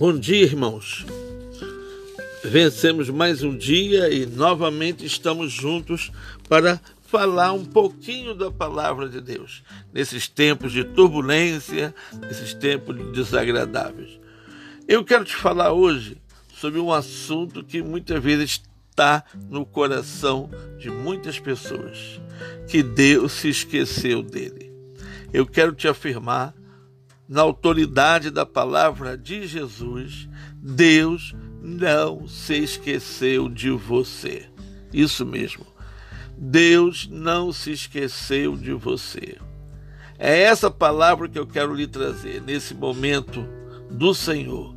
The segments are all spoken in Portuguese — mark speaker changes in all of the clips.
Speaker 1: Bom dia, irmãos. Vencemos mais um dia e novamente estamos juntos para falar um pouquinho da palavra de Deus nesses tempos de turbulência, nesses tempos desagradáveis. Eu quero te falar hoje sobre um assunto que muitas vezes está no coração de muitas pessoas, que Deus se esqueceu dele. Eu quero te afirmar na autoridade da palavra de Jesus, Deus não se esqueceu de você. Isso mesmo. Deus não se esqueceu de você. É essa palavra que eu quero lhe trazer nesse momento do Senhor.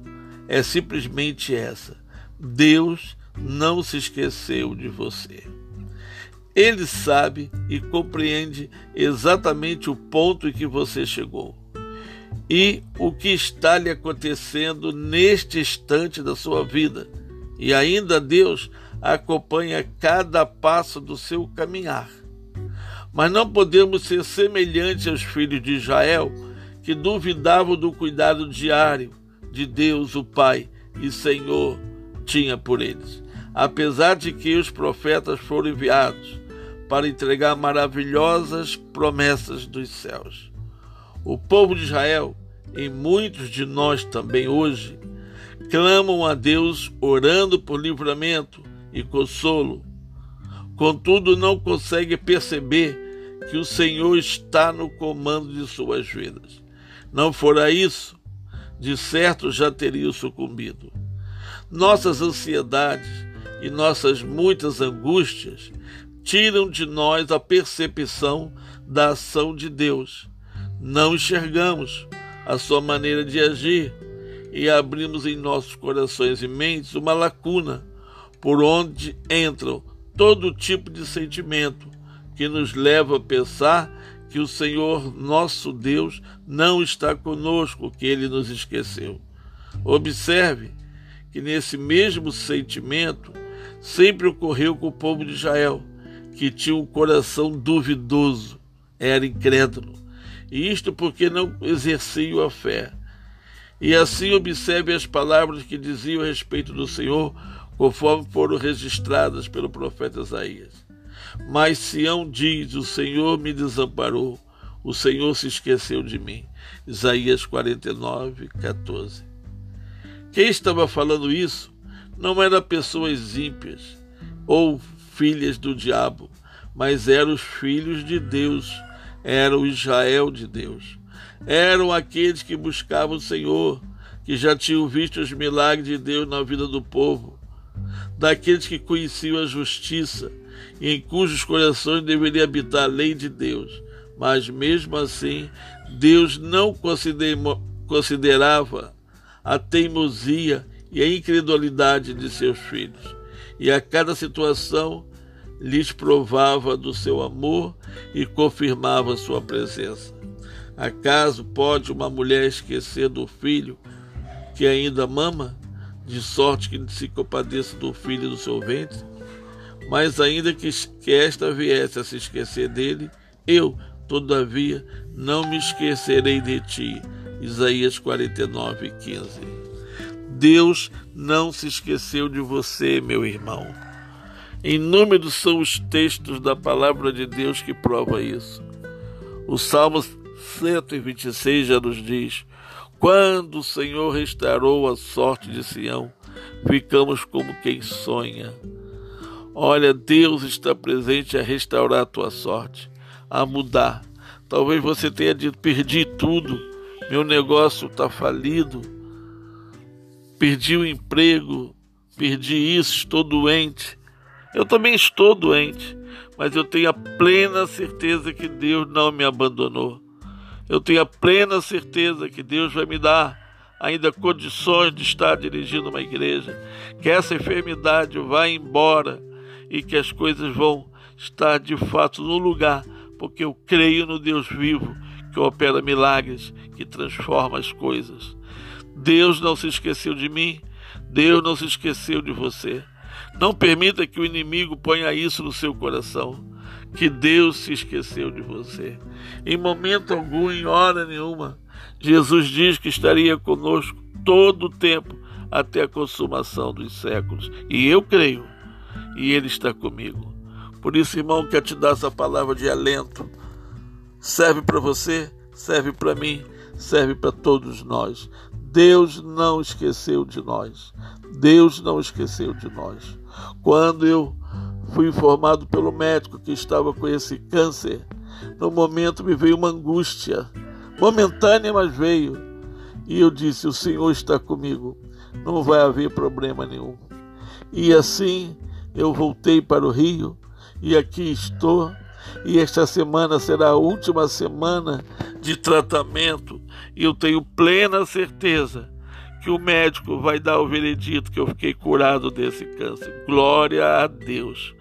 Speaker 1: É simplesmente essa. Deus não se esqueceu de você. Ele sabe e compreende exatamente o ponto em que você chegou e o que está lhe acontecendo neste instante da sua vida. E ainda Deus acompanha cada passo do seu caminhar. Mas não podemos ser semelhantes aos filhos de Israel, que duvidavam do cuidado diário de Deus, o Pai e Senhor, tinha por eles. Apesar de que os profetas foram enviados para entregar maravilhosas promessas dos céus. O povo de Israel, e muitos de nós também hoje, clamam a Deus orando por livramento e consolo. Contudo, não conseguem perceber que o Senhor está no comando de suas vidas. Não fora isso, de certo já teriam sucumbido. Nossas ansiedades e nossas muitas angústias tiram de nós a percepção da ação de Deus não enxergamos a sua maneira de agir e abrimos em nossos corações e mentes uma lacuna por onde entram todo tipo de sentimento que nos leva a pensar que o Senhor nosso Deus não está conosco, que ele nos esqueceu. Observe que nesse mesmo sentimento sempre ocorreu com o povo de Israel, que tinha um coração duvidoso, era incrédulo isto porque não exerciam a fé. E assim observe as palavras que diziam a respeito do Senhor, conforme foram registradas pelo profeta Isaías. Mas Sião diz: O Senhor me desamparou, o Senhor se esqueceu de mim. Isaías 49, 14. Quem estava falando isso não eram pessoas ímpias ou filhas do diabo, mas eram os filhos de Deus era o Israel de Deus. Eram aqueles que buscavam o Senhor, que já tinham visto os milagres de Deus na vida do povo, daqueles que conheciam a justiça e em cujos corações deveria habitar a lei de Deus. Mas mesmo assim, Deus não considerava a teimosia e a incredulidade de seus filhos. E a cada situação lhes provava do seu amor e confirmava sua presença. Acaso pode uma mulher esquecer do filho que ainda mama, de sorte que se compadeça do filho do seu ventre? Mas ainda que, que esta viesse a se esquecer dele, eu, todavia, não me esquecerei de ti. Isaías 49, 15. Deus não se esqueceu de você, meu irmão. Inúmeros são os textos da palavra de Deus que prova isso. O Salmo 126 já nos diz: Quando o Senhor restaurou a sorte de Sião, ficamos como quem sonha. Olha, Deus está presente a restaurar a tua sorte, a mudar. Talvez você tenha dito: perdi tudo, meu negócio está falido, perdi o emprego, perdi isso, estou doente. Eu também estou doente, mas eu tenho a plena certeza que Deus não me abandonou. Eu tenho a plena certeza que Deus vai me dar ainda condições de estar dirigindo uma igreja, que essa enfermidade vai embora e que as coisas vão estar de fato no lugar, porque eu creio no Deus vivo que opera milagres, que transforma as coisas. Deus não se esqueceu de mim, Deus não se esqueceu de você. Não permita que o inimigo ponha isso no seu coração, que Deus se esqueceu de você. Em momento algum, em hora nenhuma, Jesus diz que estaria conosco todo o tempo, até a consumação dos séculos. E eu creio, e Ele está comigo. Por isso, irmão, quer te dar essa palavra de alento. Serve para você, serve para mim, serve para todos nós. Deus não esqueceu de nós. Deus não esqueceu de nós. Quando eu fui informado pelo médico que estava com esse câncer, no momento me veio uma angústia, momentânea, mas veio. E eu disse: O Senhor está comigo, não vai haver problema nenhum. E assim eu voltei para o Rio e aqui estou. E esta semana será a última semana de tratamento, e eu tenho plena certeza que o médico vai dar o veredito que eu fiquei curado desse câncer. Glória a Deus.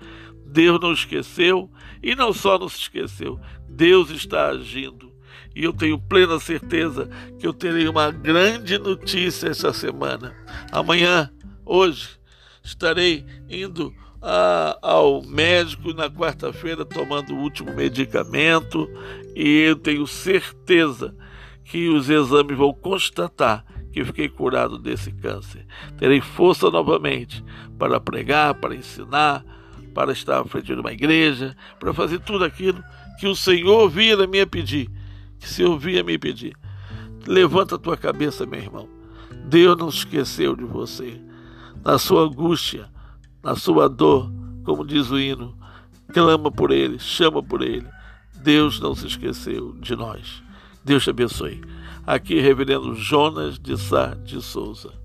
Speaker 1: Deus não esqueceu e não só não se esqueceu, Deus está agindo. E eu tenho plena certeza que eu terei uma grande notícia essa semana. Amanhã, hoje, estarei indo a, ao médico na quarta-feira tomando o último medicamento e eu tenho certeza que os exames vão constatar que fiquei curado desse câncer. Terei força novamente para pregar, para ensinar, para estar à frente de uma igreja, para fazer tudo aquilo que o Senhor via me pedir, que o Senhor via me pedir. Levanta a tua cabeça, meu irmão. Deus não esqueceu de você. Na sua angústia, na sua dor, como diz o hino, clama por Ele, chama por Ele. Deus não se esqueceu de nós. Deus te abençoe. Aqui, Reverendo Jonas de Sá de Souza.